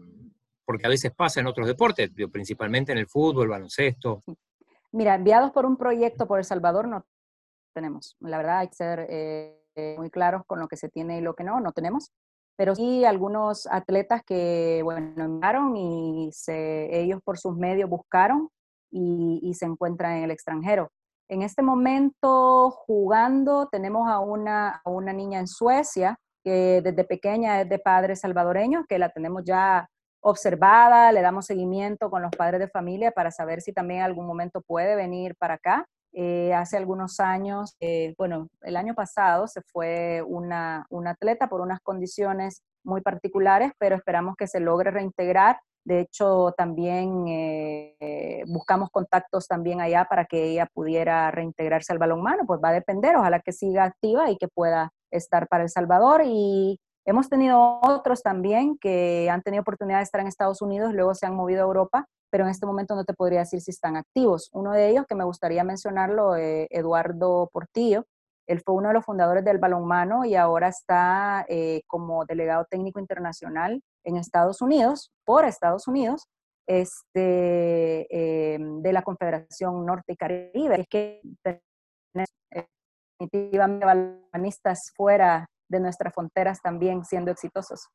porque a veces pasa en otros deportes, principalmente en el fútbol, baloncesto. Mira, enviados por un proyecto por El Salvador no tenemos. La verdad hay que ser eh, muy claros con lo que se tiene y lo que no, no tenemos. Pero sí algunos atletas que, bueno, enviaron y se, ellos por sus medios buscaron y, y, se encuentran en el extranjero. En este momento jugando tenemos a una, a una niña en Suecia que desde pequeña es de padres salvadoreños, que la tenemos ya observada, le damos seguimiento con los padres de familia para saber si también en algún momento puede venir para acá. Eh, hace algunos años, eh, bueno, el año pasado se fue una, atleta por unas condiciones muy particulares, pero esperamos que se logre reintegrar. De hecho, también eh, buscamos contactos también allá para que ella pudiera reintegrarse al balonmano. Pues va a depender, ojalá que siga activa y que pueda estar para El Salvador. Y Hemos tenido otros también que han tenido oportunidad de estar en Estados Unidos, luego se han movido a Europa, pero en este momento no te podría decir si están activos. Uno de ellos, que me gustaría mencionarlo, eh, Eduardo Portillo, él fue uno de los fundadores del balonmano y ahora está eh, como delegado técnico internacional en Estados Unidos, por Estados Unidos, este, eh, de la Confederación Norte y Caribe. Es que definitivamente balonistas fuera de nuestras fronteras también siendo exitosos.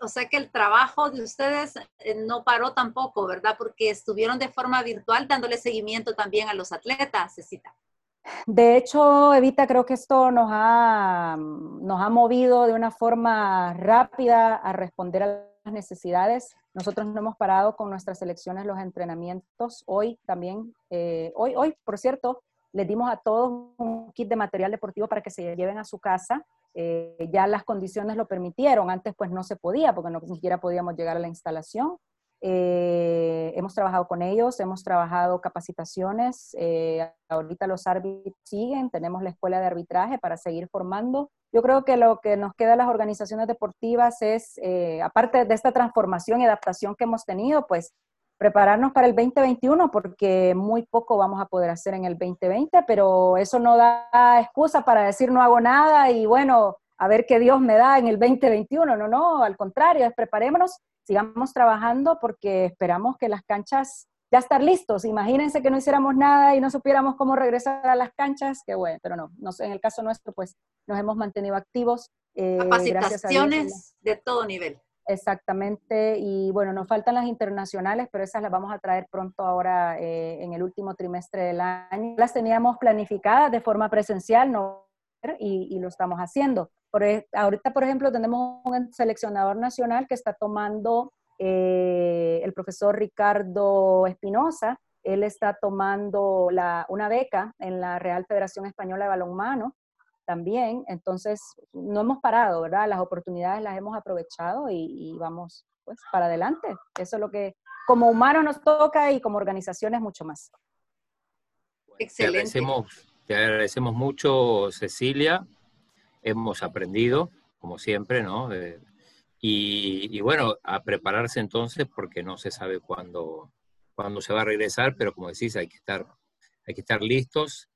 O sea que el trabajo de ustedes eh, no paró tampoco, ¿verdad? Porque estuvieron de forma virtual dándole seguimiento también a los atletas, Cecita. De hecho, Evita, creo que esto nos ha, nos ha movido de una forma rápida a responder a las necesidades. Nosotros no hemos parado con nuestras selecciones, los entrenamientos. Hoy también, eh, hoy, hoy, por cierto, les dimos a todos un kit de material deportivo para que se lleven a su casa. Eh, ya las condiciones lo permitieron, antes pues no se podía porque no ni siquiera podíamos llegar a la instalación. Eh, hemos trabajado con ellos, hemos trabajado capacitaciones, eh, ahorita los árbitros siguen, tenemos la escuela de arbitraje para seguir formando. Yo creo que lo que nos queda a las organizaciones deportivas es, aparte de esta transformación y adaptación que hemos tenido, pues prepararnos para el 2021 porque muy poco vamos a poder hacer en el 2020, pero eso no da excusa para decir no hago nada y bueno, a ver qué Dios me da en el 2021. No, no, al contrario, preparémonos, sigamos trabajando porque esperamos que las canchas ya estar listos. Imagínense que no hiciéramos nada y no supiéramos cómo regresar a las canchas, qué bueno, pero no, no en el caso nuestro, pues nos hemos mantenido activos. Eh, Capacitaciones de todo nivel. Exactamente, y bueno, nos faltan las internacionales, pero esas las vamos a traer pronto ahora eh, en el último trimestre del año. Las teníamos planificadas de forma presencial, no y, y, lo estamos haciendo. Por, e, ahorita, por ejemplo, tenemos un seleccionador nacional que está tomando eh, el profesor Ricardo Espinosa. Él está tomando la, una beca en la Real Federación Española de Balonmano también. Entonces, no hemos parado, ¿verdad? Las oportunidades las hemos aprovechado y, y vamos pues para adelante. Eso es lo que como humanos nos toca y como organizaciones mucho más. Excelente. Te agradecemos, te agradecemos mucho, Cecilia. Hemos aprendido, como siempre, ¿no? Y, bueno, a prepararse entonces porque no se sabe cuándo, cuándo se va a regresar, pero como decís, hay que estar, hay que estar listos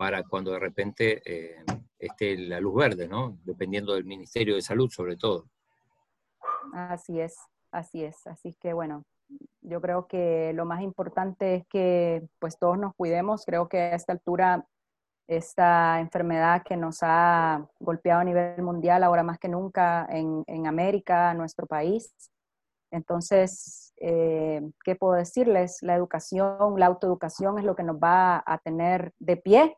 para cuando de repente eh, esté la luz verde, ¿no? Dependiendo del Ministerio de Salud, sobre todo. Así es, así es. Así que bueno, yo creo que lo más importante es que pues todos nos cuidemos. Creo que a esta altura esta enfermedad que nos ha golpeado a nivel mundial ahora más que nunca en, en América, nuestro país. Entonces, eh, ¿qué puedo decirles? La educación, la autoeducación es lo que nos va a tener de pie,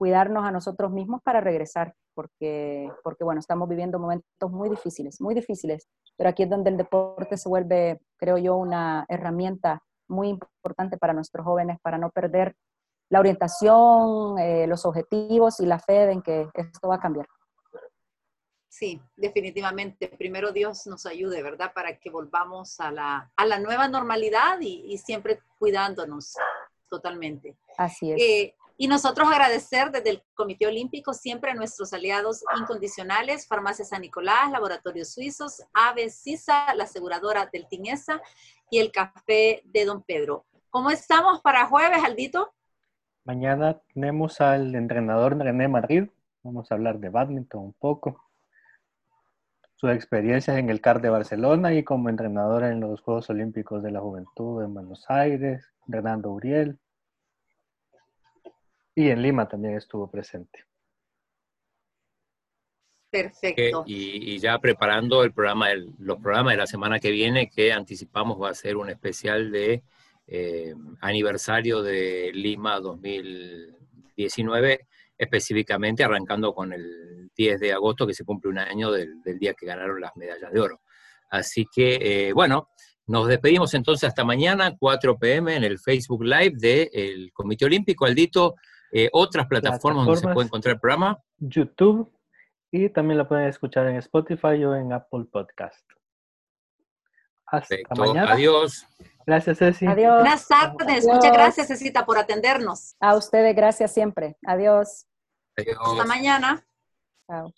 cuidarnos a nosotros mismos para regresar, porque, porque bueno, estamos viviendo momentos muy difíciles, muy difíciles, pero aquí es donde el deporte se vuelve, creo yo, una herramienta muy importante para nuestros jóvenes, para no perder la orientación, eh, los objetivos y la fe en que esto va a cambiar. Sí, definitivamente. Primero Dios nos ayude, ¿verdad? Para que volvamos a la, a la nueva normalidad y, y, siempre cuidándonos totalmente. Así es. Eh, y nosotros agradecer desde el Comité Olímpico siempre a nuestros aliados incondicionales, Farmacia San Nicolás, Laboratorios Suizos, Ave Sisa, la aseguradora del Tinesa y el Café de Don Pedro. ¿Cómo estamos para jueves, Aldito? Mañana tenemos al entrenador René Madrid. Vamos a hablar de badminton un poco. Sus experiencias en el CAR de Barcelona y como entrenador en los Juegos Olímpicos de la Juventud en Buenos Aires, Fernando Uriel. Y en Lima también estuvo presente. Perfecto. Y, y, ya preparando el programa, los programas de la semana que viene, que anticipamos va a ser un especial de eh, aniversario de Lima 2019, específicamente arrancando con el 10 de agosto, que se cumple un año del, del día que ganaron las medallas de oro. Así que, eh, bueno, nos despedimos entonces hasta mañana, 4 pm, en el Facebook Live del Comité Olímpico. Aldito, eh, otras plataformas, donde se puede encontrar el programa. YouTube y también lo pueden escuchar en Spotify o en Apple Podcast. Hasta mañana. Adiós. Gracias, Ceci. Adiós. Buenas tardes. Muchas gracias, Cecita, por atendernos. A ustedes, gracias siempre. Adiós. Adiós. Hasta mañana. Chao.